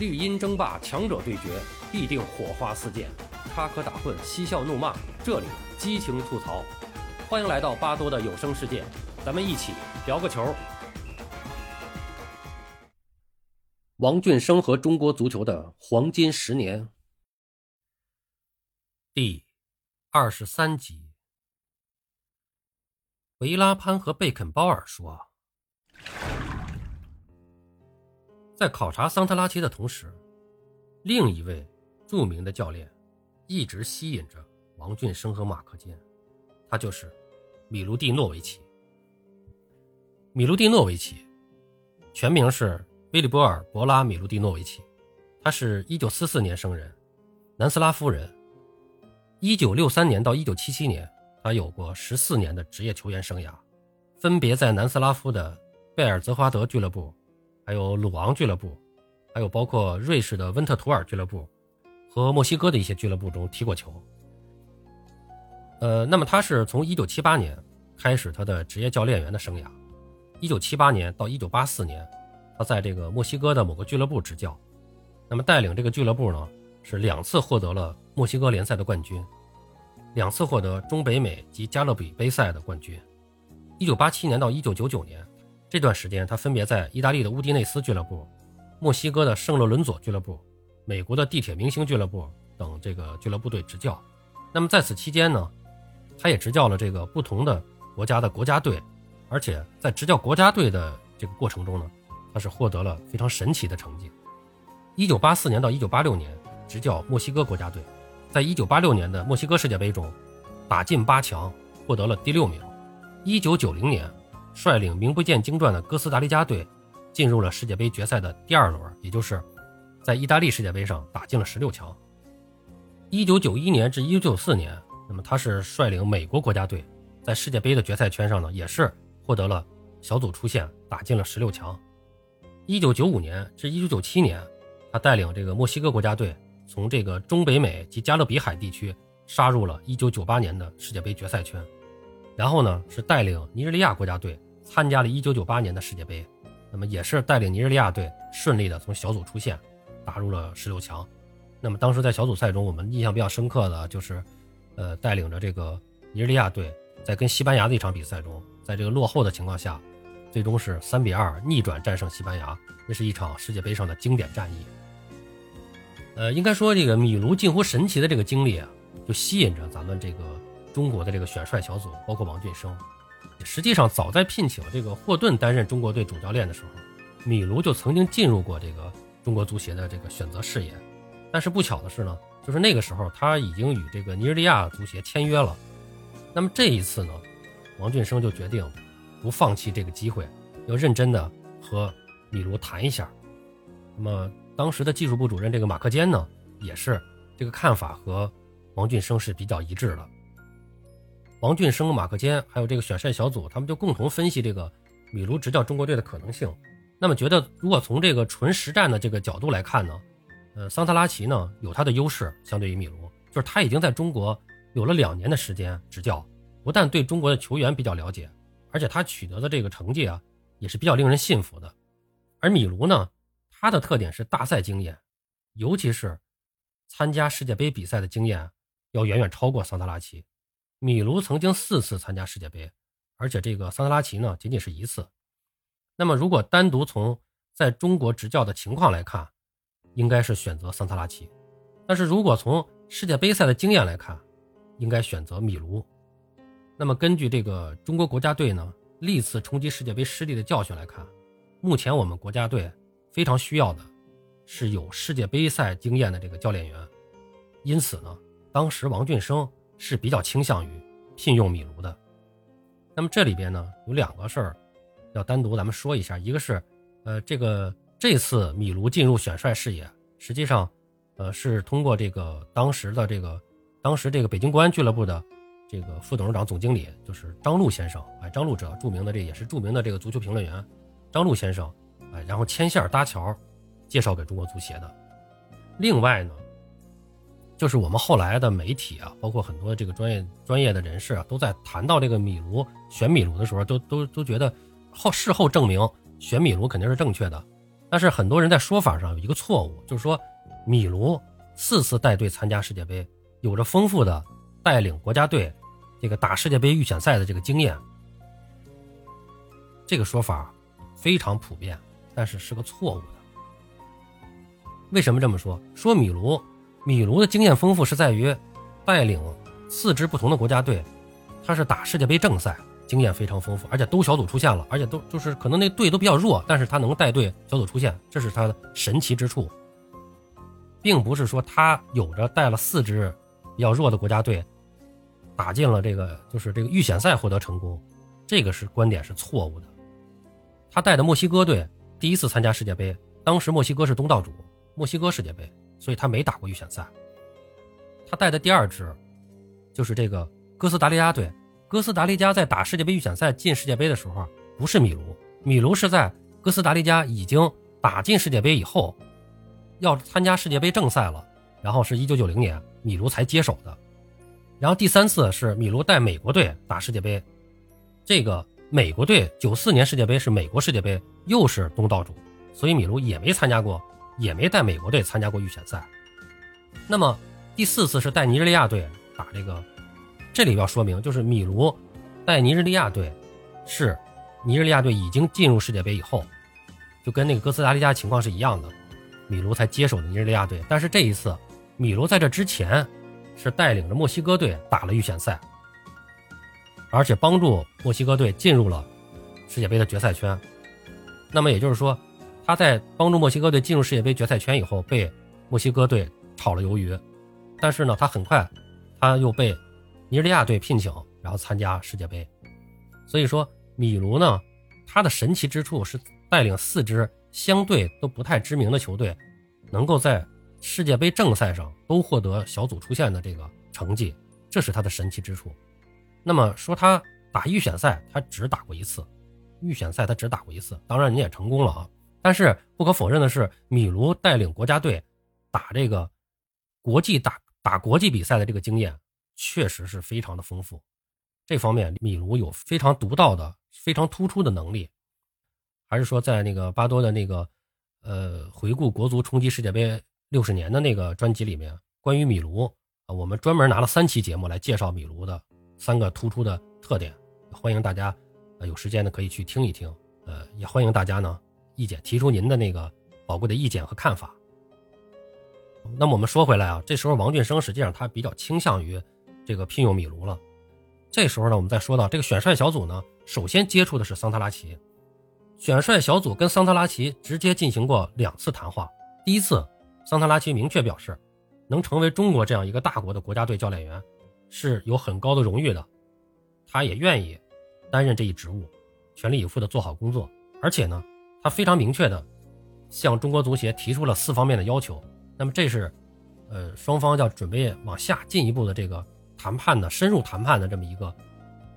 绿茵争霸，强者对决，必定火花四溅，插科打诨，嬉笑怒骂，这里激情吐槽。欢迎来到巴多的有声世界，咱们一起聊个球。王俊生和中国足球的黄金十年，第二十三集。维拉潘和贝肯鲍尔说。在考察桑特拉奇的同时，另一位著名的教练一直吸引着王俊生和马克坚，他就是米卢蒂诺维奇。米卢蒂诺维奇全名是威利波尔·博拉米卢蒂诺维奇，他是一九四四年生人，南斯拉夫人。一九六三年到一九七七年，他有过十四年的职业球员生涯，分别在南斯拉夫的贝尔泽华德俱乐部。还有鲁昂俱乐部，还有包括瑞士的温特图尔俱乐部和墨西哥的一些俱乐部中踢过球。呃，那么他是从1978年开始他的职业教练员的生涯，1978年到1984年，他在这个墨西哥的某个俱乐部执教，那么带领这个俱乐部呢是两次获得了墨西哥联赛的冠军，两次获得中北美及加勒比杯赛的冠军。1987年到1999年。这段时间，他分别在意大利的乌迪内斯俱乐部、墨西哥的圣洛伦佐俱乐部、美国的地铁明星俱乐部等这个俱乐部队执教。那么在此期间呢，他也执教了这个不同的国家的国家队，而且在执教国家队的这个过程中呢，他是获得了非常神奇的成绩。一九八四年到一九八六年执教墨西哥国家队，在一九八六年的墨西哥世界杯中打进八强，获得了第六名。一九九零年。率领名不见经传的哥斯达黎加队进入了世界杯决赛的第二轮，也就是在意大利世界杯上打进了十六强。一九九一年至一九九四年，那么他是率领美国国家队在世界杯的决赛圈上呢，也是获得了小组出线，打进了十六强。一九九五年至一九九七年，他带领这个墨西哥国家队从这个中北美及加勒比海地区杀入了一九九八年的世界杯决赛圈。然后呢，是带领尼日利亚国家队参加了1998年的世界杯，那么也是带领尼日利亚队顺利的从小组出线，打入了十六强。那么当时在小组赛中，我们印象比较深刻的就是，呃，带领着这个尼日利亚队在跟西班牙的一场比赛中，在这个落后的情况下，最终是三比二逆转战胜西班牙，那是一场世界杯上的经典战役。呃，应该说这个米卢近乎神奇的这个经历啊，就吸引着咱们这个。中国的这个选帅小组包括王俊生，实际上早在聘请这个霍顿担任中国队主教练的时候，米卢就曾经进入过这个中国足协的这个选择视野。但是不巧的是呢，就是那个时候他已经与这个尼日利亚足协签约了。那么这一次呢，王俊生就决定不放弃这个机会，要认真的和米卢谈一下。那么当时的技术部主任这个马克坚呢，也是这个看法和王俊生是比较一致的。王俊生、马克坚还有这个选帅小组，他们就共同分析这个米卢执教中国队的可能性。那么觉得，如果从这个纯实战的这个角度来看呢，呃，桑特拉奇呢有他的优势，相对于米卢，就是他已经在中国有了两年的时间执教，不但对中国的球员比较了解，而且他取得的这个成绩啊也是比较令人信服的。而米卢呢，他的特点是大赛经验，尤其是参加世界杯比赛的经验要远远超过桑特拉奇。米卢曾经四次参加世界杯，而且这个桑德拉奇呢仅仅是一次。那么，如果单独从在中国执教的情况来看，应该是选择桑特拉奇；但是如果从世界杯赛的经验来看，应该选择米卢。那么，根据这个中国国家队呢历次冲击世界杯失利的教训来看，目前我们国家队非常需要的是有世界杯赛经验的这个教练员。因此呢，当时王俊生。是比较倾向于聘用米卢的。那么这里边呢有两个事儿要单独咱们说一下，一个是，呃，这个这次米卢进入选帅视野，实际上，呃，是通过这个当时的这个当时这个北京国安俱乐部的这个副董事长、总经理就是张璐先生，哎，张璐者著名的这也是著名的这个足球评论员，张璐先生，哎，然后牵线搭桥，介绍给中国足协的。另外呢。就是我们后来的媒体啊，包括很多这个专业专业的人士啊，都在谈到这个米卢选米卢的时候，都都都觉得后事后证明选米卢肯定是正确的，但是很多人在说法上有一个错误，就是说米卢四次带队参加世界杯，有着丰富的带领国家队这个打世界杯预选赛的这个经验。这个说法非常普遍，但是是个错误的。为什么这么说？说米卢，米卢的经验丰富是在于带领四支不同的国家队，他是打世界杯正赛。经验非常丰富，而且都小组出现了，而且都就是可能那队都比较弱，但是他能带队小组出现，这是他的神奇之处，并不是说他有着带了四支比较弱的国家队打进了这个就是这个预选赛获得成功，这个是观点是错误的。他带的墨西哥队第一次参加世界杯，当时墨西哥是东道主，墨西哥世界杯，所以他没打过预选赛。他带的第二支就是这个哥斯达黎加队。哥斯达黎加在打世界杯预选赛进世界杯的时候，不是米卢，米卢是在哥斯达黎加已经打进世界杯以后，要参加世界杯正赛了，然后是一九九零年米卢才接手的。然后第三次是米卢带美国队打世界杯，这个美国队九四年世界杯是美国世界杯，又是东道主，所以米卢也没参加过，也没带美国队参加过预选赛。那么第四次是带尼日利亚队打这个。这里要说明，就是米卢带尼日利亚队，是尼日利亚队已经进入世界杯以后，就跟那个哥斯达黎加情况是一样的，米卢才接手的尼日利亚队。但是这一次，米卢在这之前是带领着墨西哥队打了预选赛，而且帮助墨西哥队进入了世界杯的决赛圈。那么也就是说，他在帮助墨西哥队进入世界杯决赛圈以后，被墨西哥队炒了鱿鱼。但是呢，他很快他又被。尼日利亚队聘请，然后参加世界杯。所以说，米卢呢，他的神奇之处是带领四支相对都不太知名的球队，能够在世界杯正赛上都获得小组出线的这个成绩，这是他的神奇之处。那么说他打预选赛，他只打过一次，预选赛他只打过一次，当然你也成功了啊。但是不可否认的是，米卢带领国家队打这个国际打打国际比赛的这个经验。确实是非常的丰富，这方面米卢有非常独到的、非常突出的能力。还是说，在那个巴多的那个呃回顾国足冲击世界杯六十年的那个专辑里面，关于米卢啊，我们专门拿了三期节目来介绍米卢的三个突出的特点。欢迎大家呃有时间呢可以去听一听，呃，也欢迎大家呢意见提出您的那个宝贵的意见和看法。那么我们说回来啊，这时候王俊生实际上他比较倾向于。这个聘用米卢了，这时候呢，我们再说到这个选帅小组呢，首先接触的是桑特拉奇，选帅小组跟桑特拉奇直接进行过两次谈话。第一次，桑特拉奇明确表示，能成为中国这样一个大国的国家队教练员，是有很高的荣誉的，他也愿意担任这一职务，全力以赴的做好工作。而且呢，他非常明确的向中国足协提出了四方面的要求。那么这是，呃，双方要准备往下进一步的这个。谈判的深入谈判的这么一个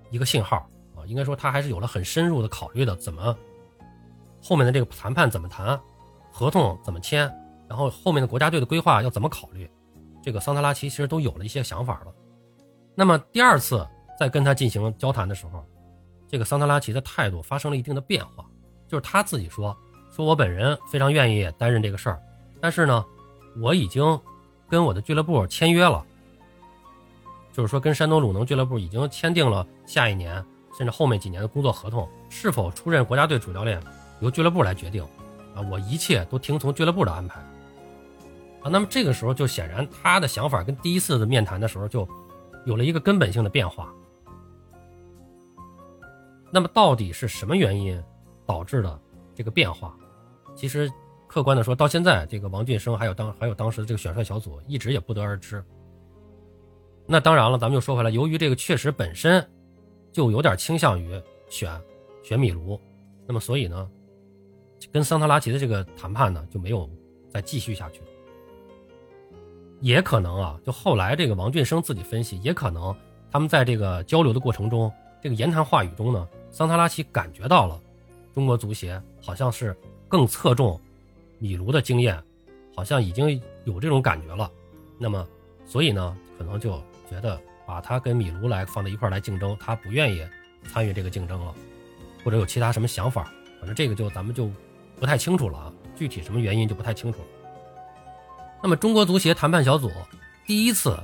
一个信号啊，应该说他还是有了很深入的考虑的，怎么后面的这个谈判怎么谈，合同怎么签，然后后面的国家队的规划要怎么考虑，这个桑塔拉奇其实都有了一些想法了。那么第二次在跟他进行交谈的时候，这个桑塔拉奇的态度发生了一定的变化，就是他自己说，说我本人非常愿意担任这个事儿，但是呢，我已经跟我的俱乐部签约了。就是说，跟山东鲁能俱乐部已经签订了下一年甚至后面几年的工作合同，是否出任国家队主教练，由俱乐部来决定。啊，我一切都听从俱乐部的安排。啊，那么这个时候就显然他的想法跟第一次的面谈的时候就有了一个根本性的变化。那么到底是什么原因导致的这个变化？其实客观的说，到现在这个王俊生还有当还有当时的这个选帅小组一直也不得而知。那当然了，咱们就说回来，由于这个确实本身就有点倾向于选选米卢，那么所以呢，跟桑塔拉奇的这个谈判呢就没有再继续下去。也可能啊，就后来这个王俊生自己分析，也可能他们在这个交流的过程中，这个言谈话语中呢，桑塔拉奇感觉到了中国足协好像是更侧重米卢的经验，好像已经有这种感觉了。那么，所以呢，可能就。觉得把他跟米卢来放在一块来竞争，他不愿意参与这个竞争了，或者有其他什么想法，反正这个就咱们就不太清楚了啊。具体什么原因就不太清楚了。那么中国足协谈判小组第一次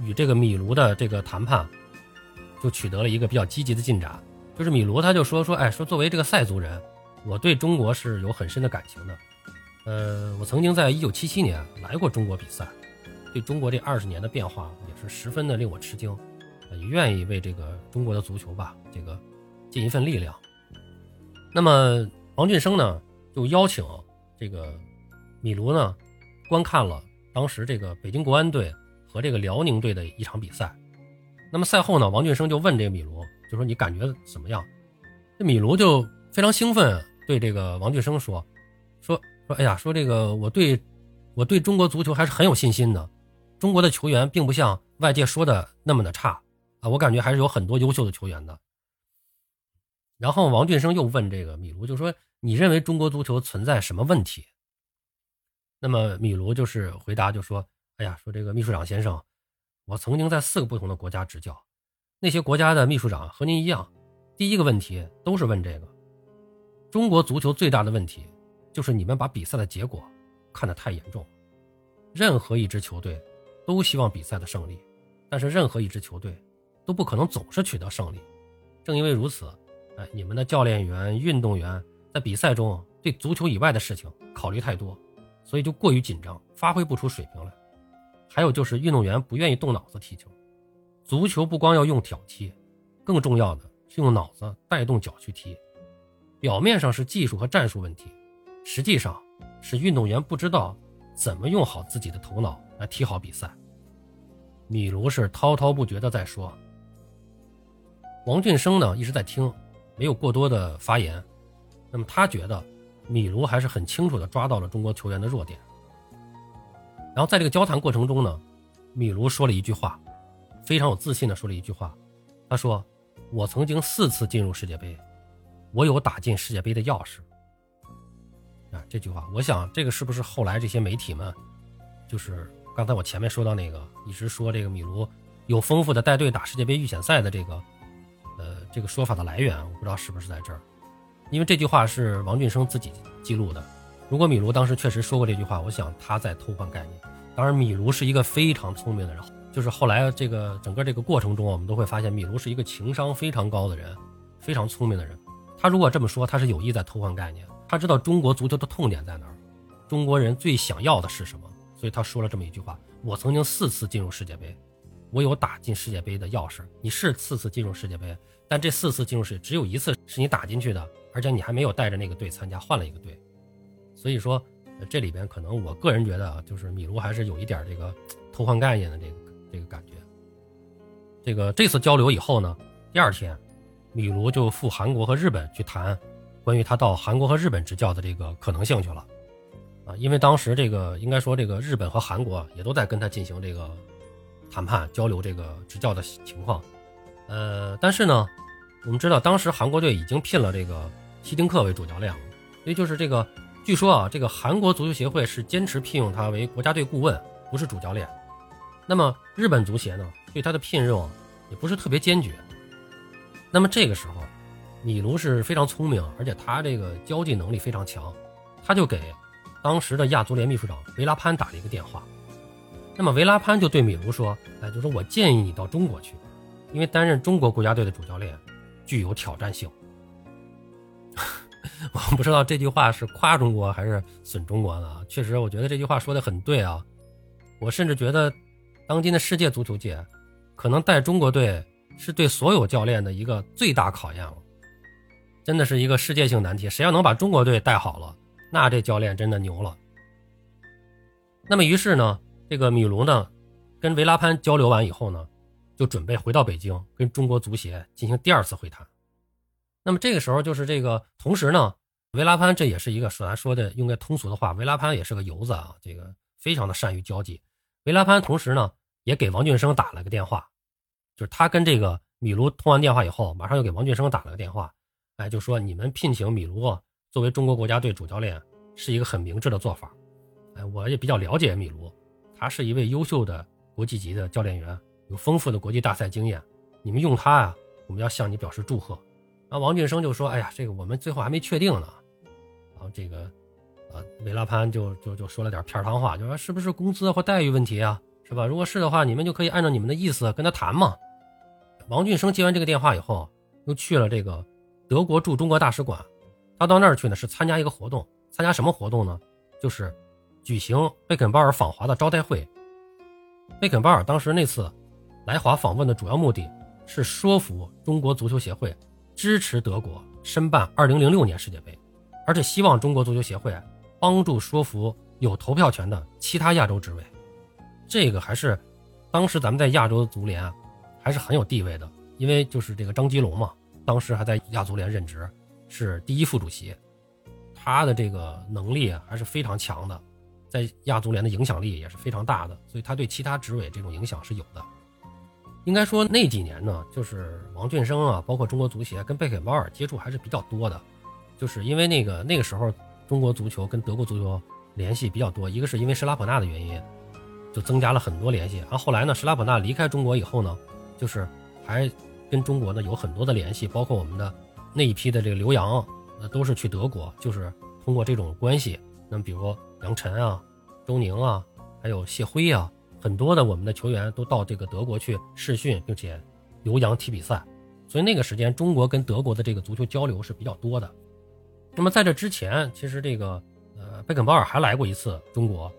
与这个米卢的这个谈判，就取得了一个比较积极的进展。就是米卢他就说说，哎，说作为这个塞族人，我对中国是有很深的感情的。呃，我曾经在一九七七年来过中国比赛，对中国这二十年的变化也是十分的令我吃惊，也愿意为这个中国的足球吧，这个尽一份力量。那么王俊生呢，就邀请这个米卢呢，观看了当时这个北京国安队和这个辽宁队的一场比赛。那么赛后呢，王俊生就问这个米卢，就说你感觉怎么样？这米卢就非常兴奋，对这个王俊生说，说说，哎呀，说这个我对，我对中国足球还是很有信心的，中国的球员并不像外界说的那么的差啊，我感觉还是有很多优秀的球员的。然后王俊生又问这个米卢，就说你认为中国足球存在什么问题？那么米卢就是回答就说，哎呀，说这个秘书长先生。我曾经在四个不同的国家执教，那些国家的秘书长和您一样，第一个问题都是问这个：中国足球最大的问题就是你们把比赛的结果看得太严重。任何一支球队都希望比赛的胜利，但是任何一支球队都不可能总是取得胜利。正因为如此，哎，你们的教练员、运动员在比赛中对足球以外的事情考虑太多，所以就过于紧张，发挥不出水平来。还有就是运动员不愿意动脑子踢球，足球不光要用脚踢，更重要的是用脑子带动脚去踢。表面上是技术和战术问题，实际上是运动员不知道怎么用好自己的头脑来踢好比赛。米卢是滔滔不绝的在说，王俊生呢一直在听，没有过多的发言。那么他觉得米卢还是很清楚的抓到了中国球员的弱点。然后在这个交谈过程中呢，米卢说了一句话，非常有自信的说了一句话，他说：“我曾经四次进入世界杯，我有打进世界杯的钥匙。”啊，这句话，我想这个是不是后来这些媒体们，就是刚才我前面说到那个一直说这个米卢有丰富的带队打世界杯预选赛的这个，呃，这个说法的来源，我不知道是不是在这儿，因为这句话是王俊生自己记录的。如果米卢当时确实说过这句话，我想他在偷换概念。当然，米卢是一个非常聪明的人，就是后来这个整个这个过程中，我们都会发现米卢是一个情商非常高的人，非常聪明的人。他如果这么说，他是有意在偷换概念。他知道中国足球的痛点在哪儿，中国人最想要的是什么，所以他说了这么一句话：“我曾经四次进入世界杯，我有打进世界杯的钥匙。你是四次进入世界杯，但这四次进入世界，只有一次是你打进去的，而且你还没有带着那个队参加，换了一个队。”所以说，这里边可能我个人觉得啊，就是米卢还是有一点这个偷换概念的这个这个感觉。这个这次交流以后呢，第二天，米卢就赴韩国和日本去谈关于他到韩国和日本执教的这个可能性去了。啊，因为当时这个应该说这个日本和韩国也都在跟他进行这个谈判交流这个执教的情况。呃，但是呢，我们知道当时韩国队已经聘了这个希丁克为主教练了，所以就是这个。据说啊，这个韩国足球协会是坚持聘用他为国家队顾问，不是主教练。那么日本足协呢，对他的聘任也不是特别坚决。那么这个时候，米卢是非常聪明，而且他这个交际能力非常强，他就给当时的亚足联秘书长维拉潘打了一个电话。那么维拉潘就对米卢说：“哎，就说我建议你到中国去，因为担任中国国家队的主教练具有挑战性。” 我不知道这句话是夸中国还是损中国呢？确实，我觉得这句话说的很对啊。我甚至觉得，当今的世界足球界，可能带中国队是对所有教练的一个最大考验了，真的是一个世界性难题。谁要能把中国队带好了，那这教练真的牛了。那么，于是呢，这个米卢呢，跟维拉潘交流完以后呢，就准备回到北京，跟中国足协进行第二次会谈。那么这个时候就是这个，同时呢，维拉潘这也是一个说咱说的用个通俗的话，维拉潘也是个游子啊，这个非常的善于交际。维拉潘同时呢也给王俊生打了个电话，就是他跟这个米卢通完电话以后，马上又给王俊生打了个电话，哎，就说你们聘请米卢作为中国国家队主教练是一个很明智的做法。哎，我也比较了解米卢，他是一位优秀的国际级的教练员，有丰富的国际大赛经验，你们用他啊，我们要向你表示祝贺。然后王俊生就说：“哎呀，这个我们最后还没确定呢。”然后这个，啊，韦拉潘就就就说了点片汤话，就说是不是工资或待遇问题啊，是吧？如果是的话，你们就可以按照你们的意思跟他谈嘛。王俊生接完这个电话以后，又去了这个德国驻中国大使馆。他到那儿去呢，是参加一个活动。参加什么活动呢？就是举行贝肯鲍尔访华的招待会。贝肯鲍尔当时那次来华访问的主要目的是说服中国足球协会支持德国申办2006年世界杯，而且希望中国足球协会帮助说服有投票权的其他亚洲执委。这个还是当时咱们在亚洲足联。还是很有地位的，因为就是这个张吉龙嘛，当时还在亚足联任职，是第一副主席，他的这个能力还是非常强的，在亚足联的影响力也是非常大的，所以他对其他执委这种影响是有的。应该说那几年呢，就是王俊生啊，包括中国足协跟贝肯鲍尔接触还是比较多的，就是因为那个那个时候中国足球跟德国足球联系比较多，一个是因为施拉普纳的原因，就增加了很多联系，然后后来呢，施拉普纳离开中国以后呢。就是还跟中国呢有很多的联系，包括我们的那一批的这个留洋，呃，都是去德国，就是通过这种关系。那么，比如杨晨啊、周宁啊，还有谢辉啊，很多的我们的球员都到这个德国去试训，并且留洋踢比赛。所以那个时间，中国跟德国的这个足球交流是比较多的。那么在这之前，其实这个呃贝肯鲍尔还来过一次中国，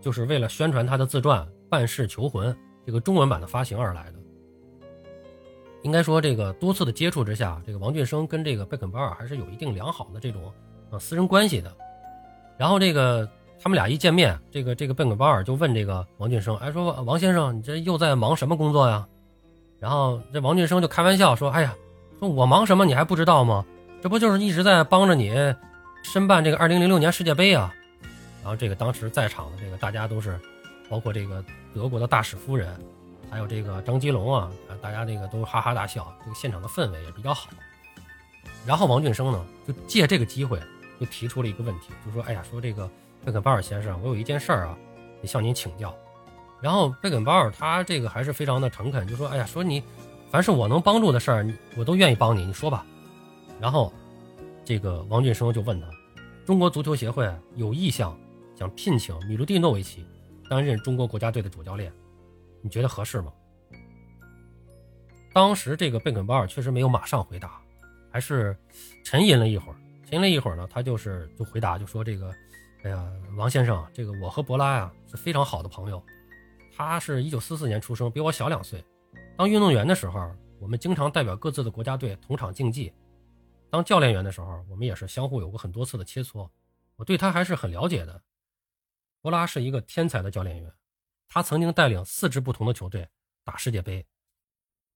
就是为了宣传他的自传《半世求魂》这个中文版的发行而来的。应该说，这个多次的接触之下，这个王俊生跟这个贝肯鲍尔还是有一定良好的这种呃私人关系的。然后这个他们俩一见面，这个这个贝肯鲍尔就问这个王俊生，哎，说王先生，你这又在忙什么工作呀？然后这王俊生就开玩笑说，哎呀，说我忙什么你还不知道吗？这不就是一直在帮着你申办这个二零零六年世界杯啊？然后这个当时在场的这个大家都是，包括这个德国的大使夫人。还有这个张吉龙啊，大家这个都哈哈大笑，这个现场的氛围也比较好。然后王俊生呢，就借这个机会，就提出了一个问题，就说：“哎呀，说这个贝肯鲍尔先生，我有一件事儿啊，得向您请教。”然后贝肯鲍尔他这个还是非常的诚恳，就说：“哎呀，说你凡是我能帮助的事儿，我都愿意帮你，你说吧。”然后这个王俊生就问他：“中国足球协会有意向想聘请米卢蒂诺维奇担任中国国家队的主教练。”你觉得合适吗？当时这个贝肯鲍尔确实没有马上回答，还是沉吟了一会儿。沉吟了一会儿呢，他就是就回答，就说：“这个，哎呀，王先生，这个我和博拉呀是非常好的朋友。他是一九四四年出生，比我小两岁。当运动员的时候，我们经常代表各自的国家队同场竞技；当教练员的时候，我们也是相互有过很多次的切磋。我对他还是很了解的。博拉是一个天才的教练员。”他曾经带领四支不同的球队打世界杯，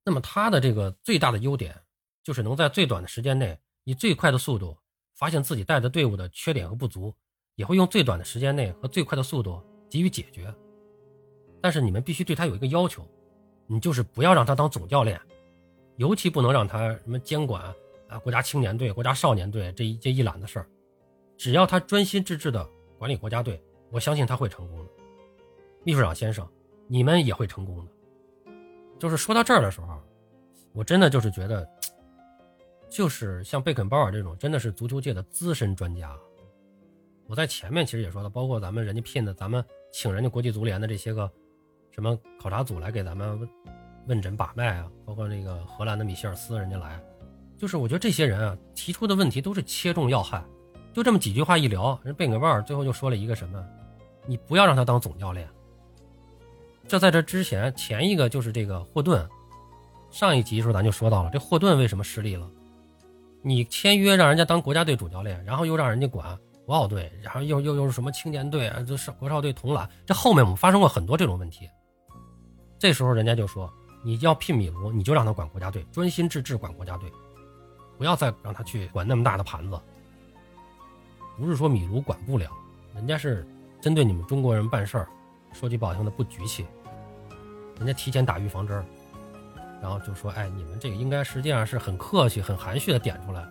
那么他的这个最大的优点就是能在最短的时间内以最快的速度发现自己带的队伍的缺点和不足，也会用最短的时间内和最快的速度给予解决。但是你们必须对他有一个要求，你就是不要让他当总教练，尤其不能让他什么监管啊国家青年队、国家少年队这一这一揽子事儿。只要他专心致志的管理国家队，我相信他会成功的。秘书长先生，你们也会成功的。就是说到这儿的时候，我真的就是觉得，就是像贝肯鲍尔这种，真的是足球界的资深专家。我在前面其实也说了，包括咱们人家聘的，咱们请人家国际足联的这些个什么考察组来给咱们问诊把脉啊，包括那个荷兰的米歇尔斯人家来，就是我觉得这些人啊提出的问题都是切中要害，就这么几句话一聊，人贝肯鲍尔最后就说了一个什么，你不要让他当总教练。这在这之前，前一个就是这个霍顿。上一集时候咱就说到了，这霍顿为什么失利了？你签约让人家当国家队主教练，然后又让人家管国奥队，然后又又又是什么青年队啊，这是国少队统揽。这后面我们发生过很多这种问题。这时候人家就说，你要聘米卢，你就让他管国家队，专心致志管国家队，不要再让他去管那么大的盘子。不是说米卢管不了，人家是针对你们中国人办事儿。说句不好听的，不局气，人家提前打预防针儿然后就说：“哎，你们这个应该实际上是很客气、很含蓄的点出来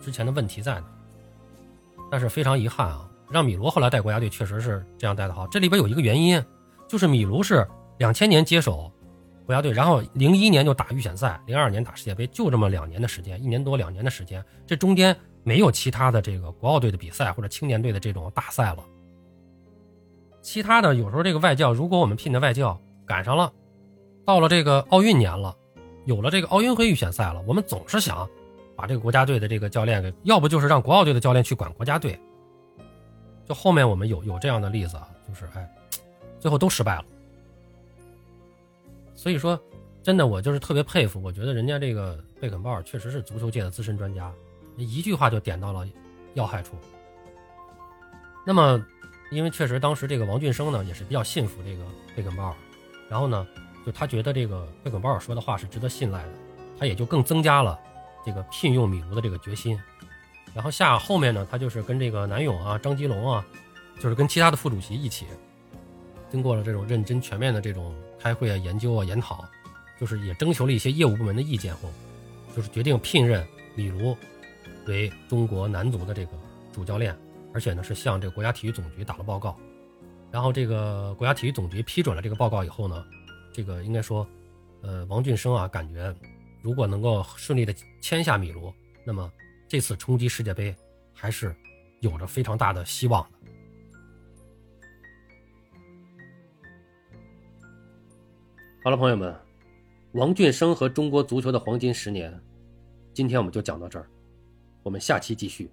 之前的问题在哪。”但是非常遗憾啊，让米卢后来带国家队确实是这样带的好。这里边有一个原因，就是米卢是两千年接手国家队，然后零一年就打预选赛，零二年打世界杯，就这么两年的时间，一年多两年的时间，这中间没有其他的这个国奥队的比赛或者青年队的这种大赛了。其他的有时候这个外教，如果我们聘的外教赶上了，到了这个奥运年了，有了这个奥运会预选赛了，我们总是想把这个国家队的这个教练给，要不就是让国奥队的教练去管国家队。就后面我们有有这样的例子啊，就是哎，最后都失败了。所以说，真的我就是特别佩服，我觉得人家这个贝肯鲍尔确实是足球界的资深专家，一句话就点到了要害处。那么，因为确实当时这个王俊生呢也是比较信服这个贝肯鲍尔，然后呢，就他觉得这个贝肯鲍尔说的话是值得信赖的，他也就更增加了这个聘用米卢的这个决心。然后下后面呢，他就是跟这个南勇啊、张吉龙啊，就是跟其他的副主席一起，经过了这种认真全面的这种开会啊、研究啊、研讨，就是也征求了一些业务部门的意见后，就是决定聘任李卢为中国男足的这个主教练，而且呢是向这个国家体育总局打了报告。然后这个国家体育总局批准了这个报告以后呢，这个应该说，呃，王俊生啊，感觉如果能够顺利的签下米卢，那么。这次冲击世界杯还是有着非常大的希望的。好了，朋友们，王俊生和中国足球的黄金十年，今天我们就讲到这儿，我们下期继续。